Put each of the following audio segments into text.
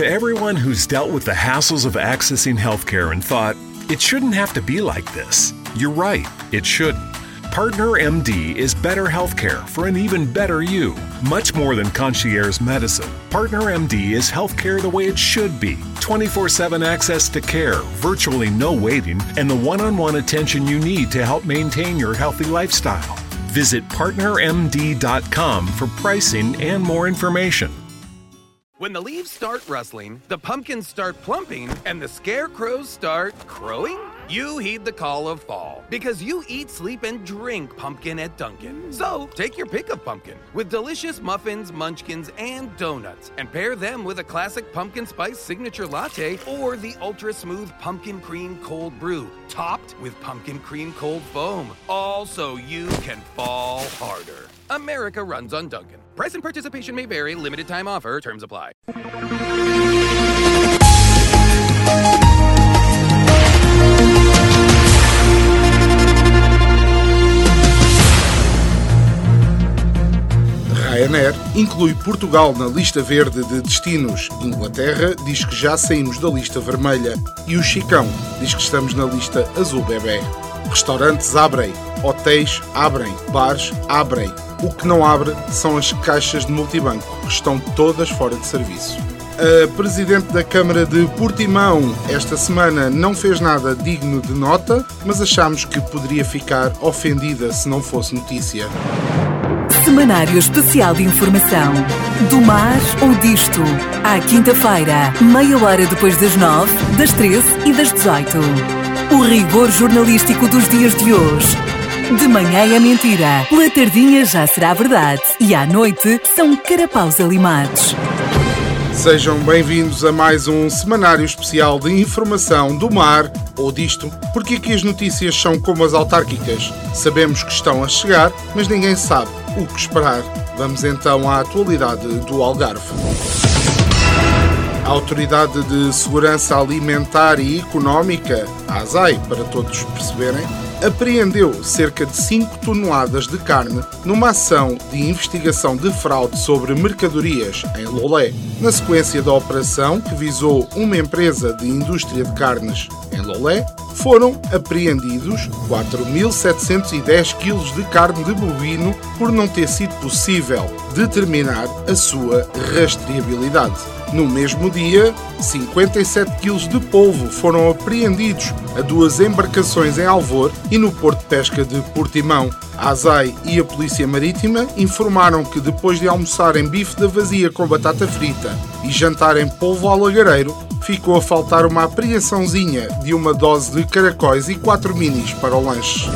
To everyone who's dealt with the hassles of accessing healthcare and thought, it shouldn't have to be like this, you're right, it shouldn't. Partner MD is better healthcare for an even better you. Much more than concierge medicine. Partner MD is healthcare the way it should be 24 7 access to care, virtually no waiting, and the one on one attention you need to help maintain your healthy lifestyle. Visit partnermd.com for pricing and more information. When the leaves start rustling, the pumpkins start plumping, and the scarecrows start crowing? You heed the call of fall because you eat, sleep, and drink pumpkin at Dunkin'. Mm. So take your pick of pumpkin with delicious muffins, munchkins, and donuts, and pair them with a classic pumpkin spice signature latte or the ultra smooth pumpkin cream cold brew, topped with pumpkin cream cold foam. All so you can fall harder. America runs on Dunkin'. Price and participation may vary, limited time offer, terms apply. Inclui Portugal na lista verde de destinos. Inglaterra diz que já saímos da lista vermelha. E o Chicão diz que estamos na lista azul bebê. Restaurantes abrem, hotéis abrem, bares abrem. O que não abre são as caixas de multibanco, que estão todas fora de serviço. A Presidente da Câmara de Portimão esta semana não fez nada digno de nota, mas achámos que poderia ficar ofendida se não fosse notícia. Semanário Especial de Informação. Do mar ou disto. À quinta-feira, meia hora depois das nove, das treze e das dezoito. O rigor jornalístico dos dias de hoje. De manhã é mentira, pela tardinha já será verdade e à noite são carapaus alimados. Sejam bem-vindos a mais um semanário especial de informação do mar ou disto, porque aqui as notícias são como as autárquicas. Sabemos que estão a chegar, mas ninguém sabe o que esperar. Vamos então à atualidade do Algarve. A Autoridade de Segurança Alimentar e Económica, a ASAI, para todos perceberem, apreendeu cerca de 5 toneladas de carne numa ação de investigação de fraude sobre mercadorias em Lolé. Na sequência da operação, que visou uma empresa de indústria de carnes em Lolé, foram apreendidos 4.710 kg de carne de bovino por não ter sido possível determinar a sua rastreabilidade. No mesmo dia, 57 kg de polvo foram apreendidos a duas embarcações em Alvor e no Porto de Pesca de Portimão. A ASAI e a Polícia Marítima informaram que depois de almoçarem bife da vazia com batata frita e jantarem polvo ao lagareiro, ficou a faltar uma apreensãozinha de uma dose de caracóis e quatro minis para o lanche.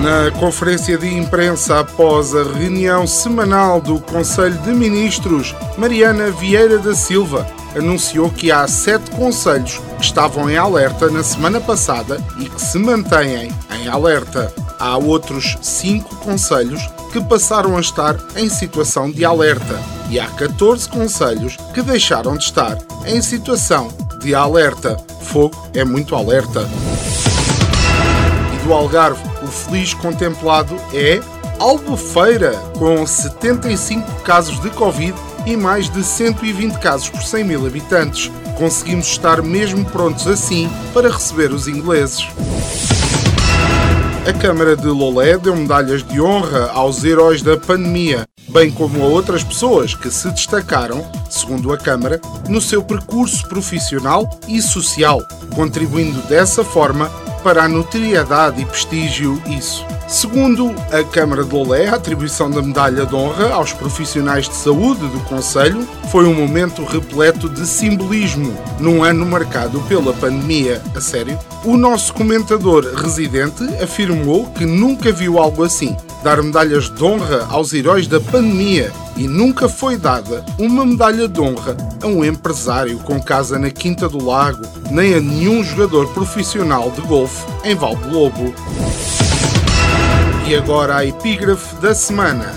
Na conferência de imprensa após a reunião semanal do Conselho de Ministros, Mariana Vieira da Silva anunciou que há sete conselhos que estavam em alerta na semana passada e que se mantêm em alerta. Há outros cinco conselhos que passaram a estar em situação de alerta e há 14 conselhos que deixaram de estar em situação de alerta. Fogo é muito alerta. E do Algarve, o feliz contemplado é Albufeira, com 75 casos de Covid e mais de 120 casos por 100 mil habitantes. Conseguimos estar mesmo prontos assim para receber os ingleses. A Câmara de Lolé deu medalhas de honra aos heróis da pandemia, bem como a outras pessoas que se destacaram, segundo a Câmara, no seu percurso profissional e social, contribuindo dessa forma para a notoriedade e prestígio isso. Segundo a Câmara de Lolé, a atribuição da medalha de honra aos profissionais de saúde do Conselho foi um momento repleto de simbolismo num ano marcado pela pandemia. A sério? O nosso comentador residente afirmou que nunca viu algo assim. Dar medalhas de honra aos heróis da pandemia e nunca foi dada uma medalha de honra a um empresário com casa na Quinta do Lago, nem a nenhum jogador profissional de golfe em Valde Lobo. E agora a epígrafe da semana.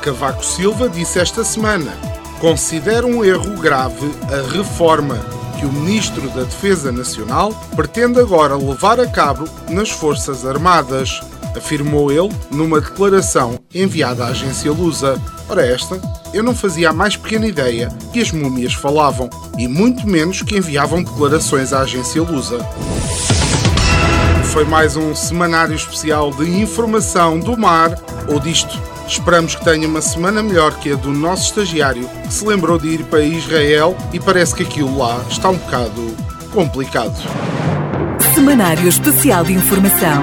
Cavaco Silva disse esta semana: considera um erro grave a reforma que o Ministro da Defesa Nacional pretende agora levar a cabo nas Forças Armadas. Afirmou ele numa declaração enviada à agência Lusa. Ora, esta, eu não fazia a mais pequena ideia que as múmias falavam, e muito menos que enviavam declarações à agência Lusa. Foi mais um semanário especial de informação do mar ou disto. Esperamos que tenha uma semana melhor que a do nosso estagiário, que se lembrou de ir para Israel e parece que aquilo lá está um bocado complicado. Semanário Especial de Informação.